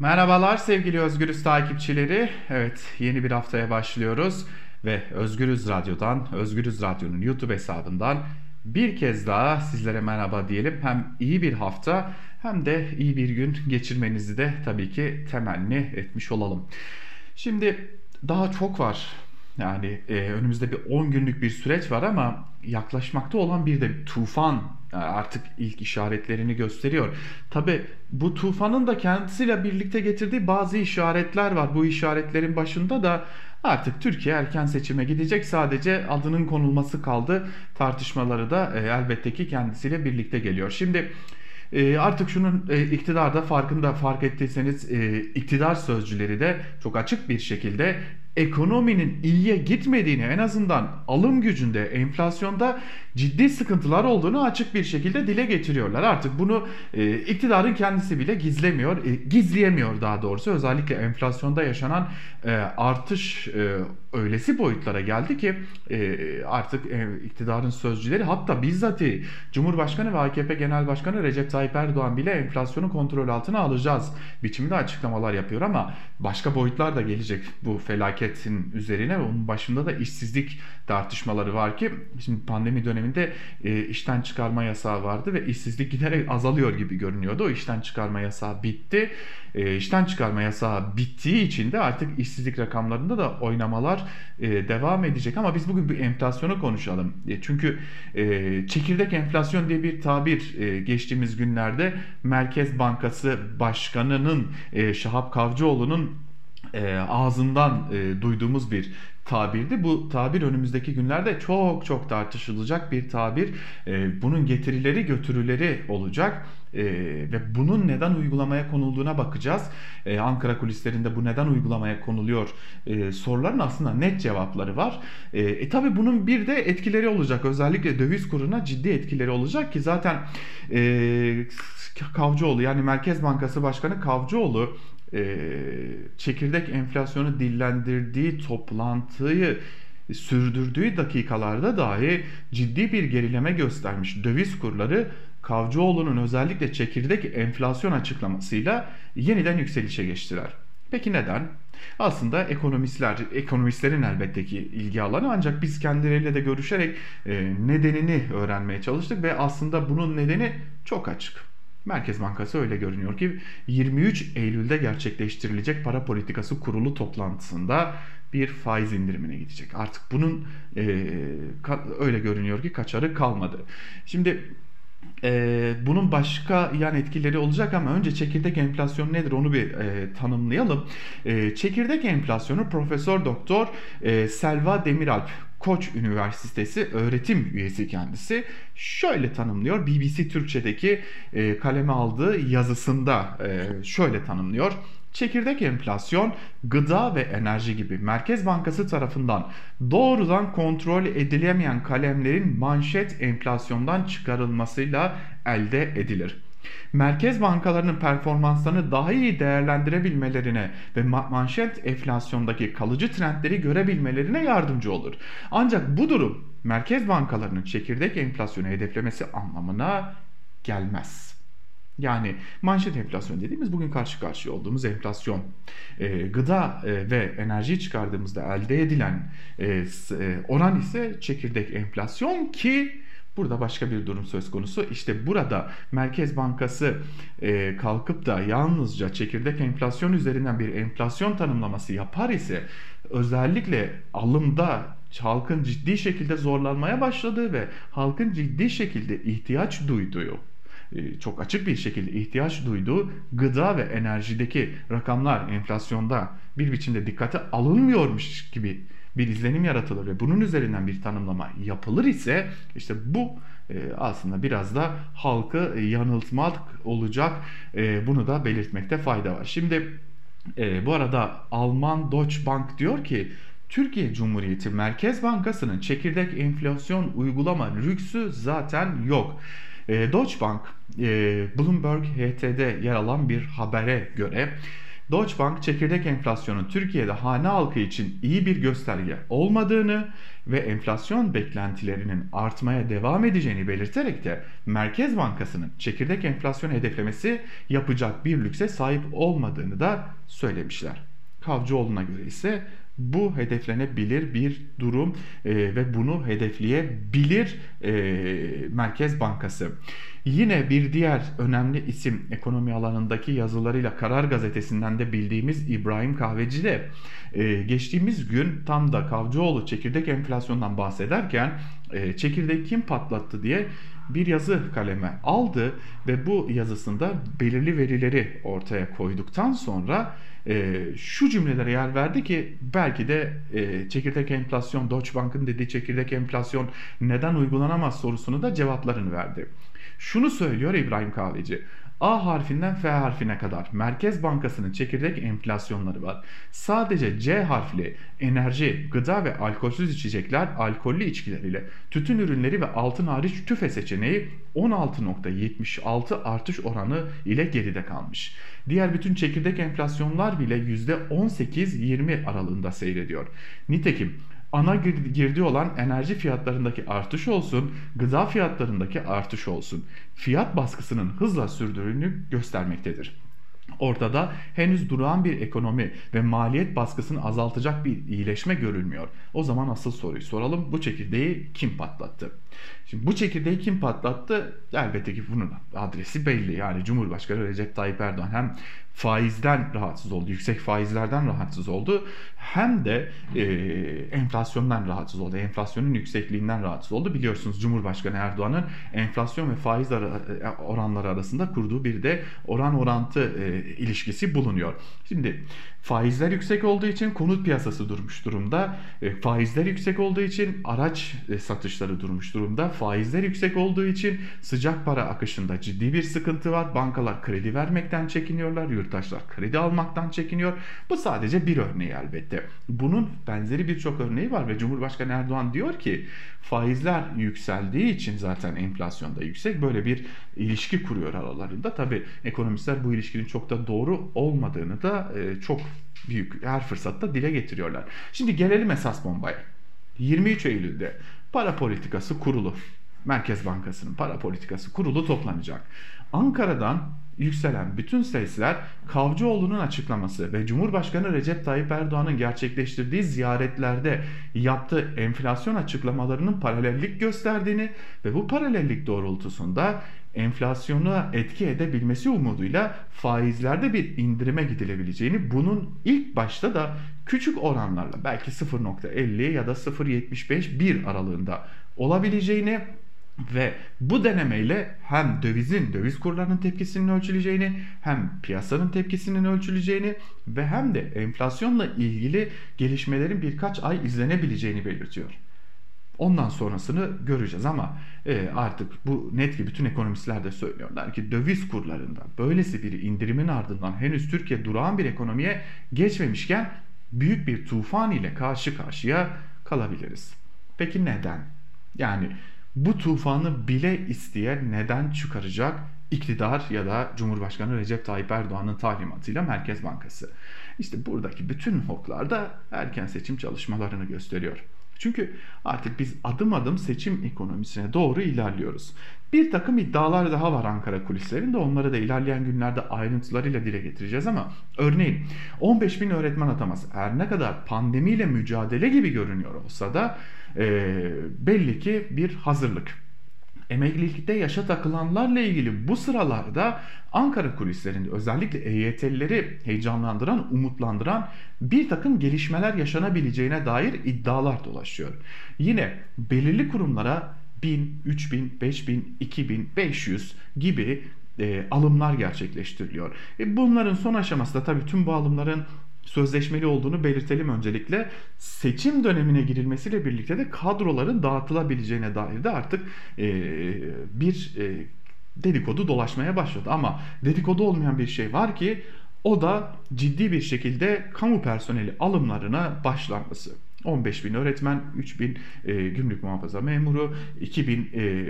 Merhabalar sevgili Özgürüz takipçileri. Evet yeni bir haftaya başlıyoruz ve Özgürüz Radyo'dan, Özgürüz Radyo'nun YouTube hesabından bir kez daha sizlere merhaba diyelim. Hem iyi bir hafta hem de iyi bir gün geçirmenizi de tabii ki temenni etmiş olalım. Şimdi daha çok var. Yani e, önümüzde bir 10 günlük bir süreç var ama yaklaşmakta olan bir de tufan e, artık ilk işaretlerini gösteriyor. Tabi bu tufanın da kendisiyle birlikte getirdiği bazı işaretler var. Bu işaretlerin başında da artık Türkiye erken seçime gidecek. Sadece adının konulması kaldı. Tartışmaları da e, elbette ki kendisiyle birlikte geliyor. Şimdi e, artık şunun e, iktidarda farkında fark ettiyseniz e, iktidar sözcüleri de çok açık bir şekilde ekonominin iyiye gitmediğini en azından alım gücünde, enflasyonda ciddi sıkıntılar olduğunu açık bir şekilde dile getiriyorlar. Artık bunu e, iktidarın kendisi bile gizlemiyor, e, gizleyemiyor daha doğrusu. Özellikle enflasyonda yaşanan e, artış e, öylesi boyutlara geldi ki e, artık e, iktidarın sözcüleri hatta bizzati Cumhurbaşkanı ve AKP Genel Başkanı Recep Tayyip Erdoğan bile enflasyonu kontrol altına alacağız biçimde açıklamalar yapıyor ama başka boyutlar da gelecek bu felaketin üzerine ve onun başında da işsizlik tartışmaları var ki şimdi pandemi döneminde e, işten çıkarma yasağı vardı ve işsizlik giderek azalıyor gibi görünüyordu. O işten çıkarma yasağı bitti. E, işten çıkarma yasağı bittiği için de artık işsizlik rakamlarında da oynamalar e, devam edecek ama biz bugün bir enflasyonu konuşalım. E, çünkü e, çekirdek enflasyon diye bir tabir e, geçtiğimiz günlerde Merkez Bankası Başkanı'nın e, Şahap Kavcıoğlu'nun e, ağzından e, duyduğumuz bir tabirdi. Bu tabir önümüzdeki günlerde çok çok tartışılacak bir tabir. E, bunun getirileri götürüleri olacak. E, ve bunun neden uygulamaya konulduğuna bakacağız. E, Ankara kulislerinde bu neden uygulamaya konuluyor e, soruların aslında net cevapları var. E, e tabi bunun bir de etkileri olacak. Özellikle döviz kuruna ciddi etkileri olacak ki zaten e, Kavcıoğlu yani Merkez Bankası Başkanı Kavcıoğlu çekirdek enflasyonu dillendirdiği toplantıyı sürdürdüğü dakikalarda dahi ciddi bir gerileme göstermiş döviz kurları Kavcıoğlu'nun özellikle çekirdek enflasyon açıklamasıyla yeniden yükselişe geçtiler. Peki neden? Aslında ekonomistler, ekonomistlerin elbette ki ilgi alanı ancak biz kendileriyle de görüşerek e, nedenini öğrenmeye çalıştık ve aslında bunun nedeni çok açık. Merkez Bankası öyle görünüyor ki 23 Eylül'de gerçekleştirilecek para politikası kurulu toplantısında bir faiz indirimine gidecek. Artık bunun e, öyle görünüyor ki kaçarı kalmadı. Şimdi e, bunun başka yan etkileri olacak ama önce çekirdek enflasyon nedir onu bir e, tanımlayalım. E, çekirdek enflasyonu Profesör Doktor e, Selva Demiralp Koç Üniversitesi öğretim üyesi kendisi şöyle tanımlıyor. BBC Türkçe'deki e, kaleme aldığı yazısında e, şöyle tanımlıyor. Çekirdek enflasyon, gıda ve enerji gibi Merkez Bankası tarafından doğrudan kontrol edilemeyen kalemlerin manşet enflasyondan çıkarılmasıyla elde edilir merkez bankalarının performanslarını daha iyi değerlendirebilmelerine ve manşet enflasyondaki kalıcı trendleri görebilmelerine yardımcı olur. Ancak bu durum merkez bankalarının çekirdek enflasyonu hedeflemesi anlamına gelmez. Yani manşet enflasyon dediğimiz bugün karşı karşıya olduğumuz enflasyon. E, gıda e, ve enerji çıkardığımızda elde edilen e, e, oran ise çekirdek enflasyon ki Burada başka bir durum söz konusu. İşte burada Merkez Bankası e, kalkıp da yalnızca çekirdek enflasyon üzerinden bir enflasyon tanımlaması yapar ise özellikle alımda halkın ciddi şekilde zorlanmaya başladığı ve halkın ciddi şekilde ihtiyaç duyduğu e, çok açık bir şekilde ihtiyaç duyduğu gıda ve enerjideki rakamlar enflasyonda bir biçimde dikkate alınmıyormuş gibi bir izlenim yaratılır ve bunun üzerinden bir tanımlama yapılır ise işte bu e, aslında biraz da halkı yanıltmak olacak. E, bunu da belirtmekte fayda var. Şimdi e, bu arada Alman Deutsche Bank diyor ki Türkiye Cumhuriyeti Merkez Bankası'nın çekirdek enflasyon uygulama lüksü zaten yok. Deutsche Bank Bloomberg HT'de yer alan bir habere göre Deutsche Bank çekirdek enflasyonun Türkiye'de hane halkı için iyi bir gösterge olmadığını ve enflasyon beklentilerinin artmaya devam edeceğini belirterek de Merkez Bankası'nın çekirdek enflasyon hedeflemesi yapacak bir lükse sahip olmadığını da söylemişler. Kavcıoğlu'na göre ise bu hedeflenebilir bir durum e, ve bunu hedefleyebilir e, Merkez Bankası. Yine bir diğer önemli isim ekonomi alanındaki yazılarıyla Karar Gazetesi'nden de bildiğimiz İbrahim Kahveci de e, geçtiğimiz gün tam da Kavcıoğlu çekirdek enflasyondan bahsederken e, çekirdek kim patlattı diye bir yazı kaleme aldı ve bu yazısında belirli verileri ortaya koyduktan sonra e, şu cümlelere yer verdi ki belki de e, çekirdek enflasyon, Deutsche Bank'ın dediği çekirdek enflasyon neden uygulanamaz sorusunu da cevaplarını verdi. Şunu söylüyor İbrahim Kahveci. A harfinden F harfine kadar Merkez Bankası'nın çekirdek enflasyonları var. Sadece C harfli enerji, gıda ve alkolsüz içecekler, alkollü içkiler ile tütün ürünleri ve altın hariç tüfe seçeneği 16.76 artış oranı ile geride kalmış. Diğer bütün çekirdek enflasyonlar bile %18-20 aralığında seyrediyor. Nitekim ana girdi olan enerji fiyatlarındaki artış olsun, gıda fiyatlarındaki artış olsun, fiyat baskısının hızla sürdüğünü göstermektedir. Ortada henüz durağan bir ekonomi ve maliyet baskısını azaltacak bir iyileşme görülmüyor. O zaman asıl soruyu soralım. Bu çekirdeği kim patlattı? Şimdi bu çekirdeği kim patlattı? Elbette ki bunun adresi belli. Yani Cumhurbaşkanı Recep Tayyip Erdoğan hem faizden rahatsız oldu, yüksek faizlerden rahatsız oldu. Hem de e, enflasyondan rahatsız oldu. Enflasyonun yüksekliğinden rahatsız oldu. Biliyorsunuz Cumhurbaşkanı Erdoğan'ın enflasyon ve faiz ara, e, oranları arasında kurduğu bir de oran orantı e, ilişkisi bulunuyor. Şimdi faizler yüksek olduğu için konut piyasası durmuş durumda. E, faizler yüksek olduğu için araç e, satışları durmuş durumda. Faizler yüksek olduğu için sıcak para akışında ciddi bir sıkıntı var. Bankalar kredi vermekten çekiniyorlar. Yurttaşlar kredi almaktan çekiniyor. Bu sadece bir örneği elbette. Bunun benzeri birçok örneği var ve Cumhurbaşkanı Erdoğan diyor ki faizler yükseldiği için zaten enflasyon da yüksek. Böyle bir ilişki kuruyor aralarında. Tabi ekonomistler bu ilişkinin çok da doğru olmadığını da e, çok büyük her fırsatta dile getiriyorlar. Şimdi gelelim esas bombaya. 23 Eylül'de para politikası kurulu Merkez Bankası'nın para politikası kurulu toplanacak. Ankara'dan yükselen bütün sesler Kavcıoğlu'nun açıklaması ve Cumhurbaşkanı Recep Tayyip Erdoğan'ın gerçekleştirdiği ziyaretlerde yaptığı enflasyon açıklamalarının paralellik gösterdiğini ve bu paralellik doğrultusunda enflasyonu etki edebilmesi umuduyla faizlerde bir indirime gidilebileceğini bunun ilk başta da küçük oranlarla belki 0.50 ya da 0.75 1 aralığında olabileceğini ve bu denemeyle hem dövizin, döviz kurlarının tepkisinin ölçüleceğini, hem piyasanın tepkisinin ölçüleceğini ve hem de enflasyonla ilgili gelişmelerin birkaç ay izlenebileceğini belirtiyor. Ondan sonrasını göreceğiz ama e, artık bu net ki bütün ekonomistler de söylüyorlar ki döviz kurlarında böylesi bir indirimin ardından henüz Türkiye durağan bir ekonomiye geçmemişken büyük bir tufan ile karşı karşıya kalabiliriz. Peki neden? Yani bu tufanı bile isteyen neden çıkaracak iktidar ya da Cumhurbaşkanı Recep Tayyip Erdoğan'ın talimatıyla Merkez Bankası. İşte buradaki bütün hoklar da erken seçim çalışmalarını gösteriyor. Çünkü artık biz adım adım seçim ekonomisine doğru ilerliyoruz. Bir takım iddialar daha var Ankara kulislerinde. Onları da ilerleyen günlerde ayrıntılarıyla dile getireceğiz ama örneğin 15 bin öğretmen ataması her ne kadar pandemiyle mücadele gibi görünüyor olsa da e, belli ki bir hazırlık. Emeklilikte yaşa takılanlarla ilgili bu sıralarda Ankara kulislerinde özellikle EYT'lileri heyecanlandıran, umutlandıran bir takım gelişmeler yaşanabileceğine dair iddialar dolaşıyor. Yine belirli kurumlara 1000, 3000, 5000, 2500 gibi e, alımlar gerçekleştiriliyor. E, bunların son aşaması da tabii tüm bu alımların sözleşmeli olduğunu belirtelim öncelikle. Seçim dönemine girilmesiyle birlikte de kadroların dağıtılabileceğine dair de artık e, bir e, dedikodu dolaşmaya başladı. Ama dedikodu olmayan bir şey var ki o da ciddi bir şekilde kamu personeli alımlarına başlanması. 15 bin öğretmen, 3 bin e, gümrük muhafaza memuru, 2 bin e,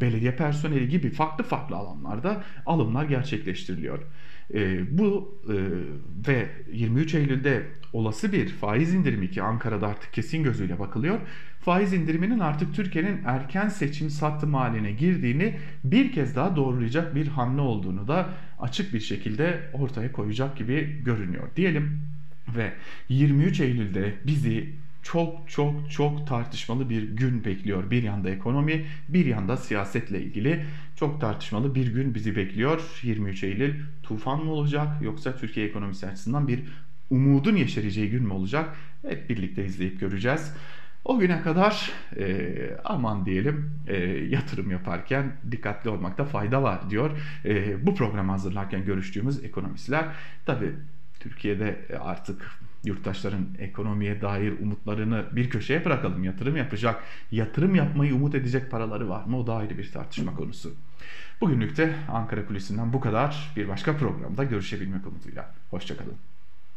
belediye personeli gibi farklı farklı alanlarda alımlar gerçekleştiriliyor. E, bu e, ve 23 Eylül'de olası bir faiz indirimi ki Ankara'da artık kesin gözüyle bakılıyor. Faiz indiriminin artık Türkiye'nin erken seçim sattım haline girdiğini bir kez daha doğrulayacak bir hamle olduğunu da açık bir şekilde ortaya koyacak gibi görünüyor diyelim. Ve 23 Eylül'de bizi çok çok çok tartışmalı bir gün bekliyor. Bir yanda ekonomi, bir yanda siyasetle ilgili çok tartışmalı bir gün bizi bekliyor. 23 Eylül tufan mı olacak yoksa Türkiye ekonomisi açısından bir umudun yeşereceği gün mü olacak? Hep birlikte izleyip göreceğiz. O güne kadar e, aman diyelim e, yatırım yaparken dikkatli olmakta fayda var diyor. E, bu programı hazırlarken görüştüğümüz ekonomistler. Tabi Türkiye'de artık yurttaşların ekonomiye dair umutlarını bir köşeye bırakalım. Yatırım yapacak, yatırım yapmayı umut edecek paraları var mı? O da ayrı bir tartışma konusu. Bugünlük de Ankara Kulisi'nden bu kadar. Bir başka programda görüşebilmek umuduyla. Hoşçakalın.